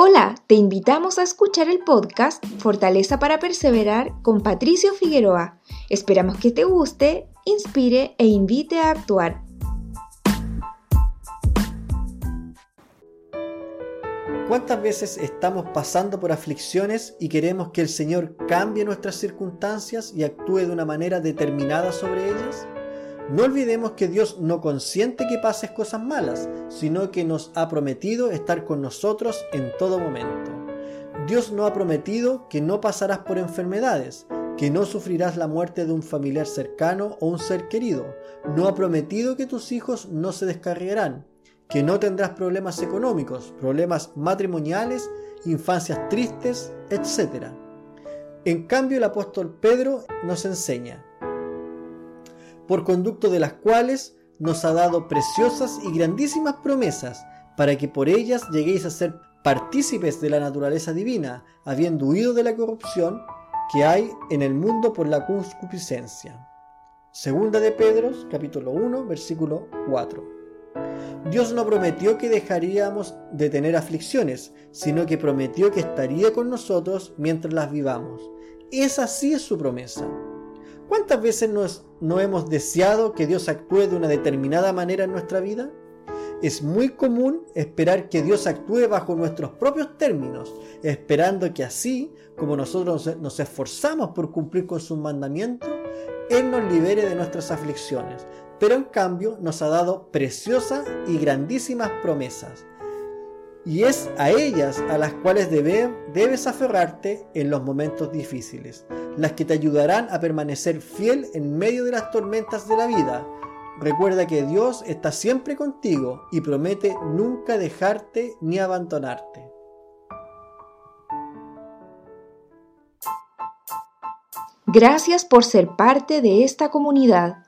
Hola, te invitamos a escuchar el podcast Fortaleza para Perseverar con Patricio Figueroa. Esperamos que te guste, inspire e invite a actuar. ¿Cuántas veces estamos pasando por aflicciones y queremos que el Señor cambie nuestras circunstancias y actúe de una manera determinada sobre ellas? No olvidemos que Dios no consiente que pases cosas malas, sino que nos ha prometido estar con nosotros en todo momento. Dios no ha prometido que no pasarás por enfermedades, que no sufrirás la muerte de un familiar cercano o un ser querido. No ha prometido que tus hijos no se descarriarán, que no tendrás problemas económicos, problemas matrimoniales, infancias tristes, etc. En cambio, el apóstol Pedro nos enseña, por conducto de las cuales nos ha dado preciosas y grandísimas promesas, para que por ellas lleguéis a ser partícipes de la naturaleza divina, habiendo huido de la corrupción que hay en el mundo por la concupiscencia. Segunda de Pedro, capítulo 1, versículo 4. Dios no prometió que dejaríamos de tener aflicciones, sino que prometió que estaría con nosotros mientras las vivamos. Esa sí es su promesa. ¿Cuántas veces nos, no hemos deseado que Dios actúe de una determinada manera en nuestra vida? Es muy común esperar que Dios actúe bajo nuestros propios términos, esperando que así como nosotros nos esforzamos por cumplir con sus mandamientos, Él nos libere de nuestras aflicciones. Pero en cambio nos ha dado preciosas y grandísimas promesas y es a ellas a las cuales debes aferrarte en los momentos difíciles, las que te ayudarán a permanecer fiel en medio de las tormentas de la vida. Recuerda que Dios está siempre contigo y promete nunca dejarte ni abandonarte. Gracias por ser parte de esta comunidad.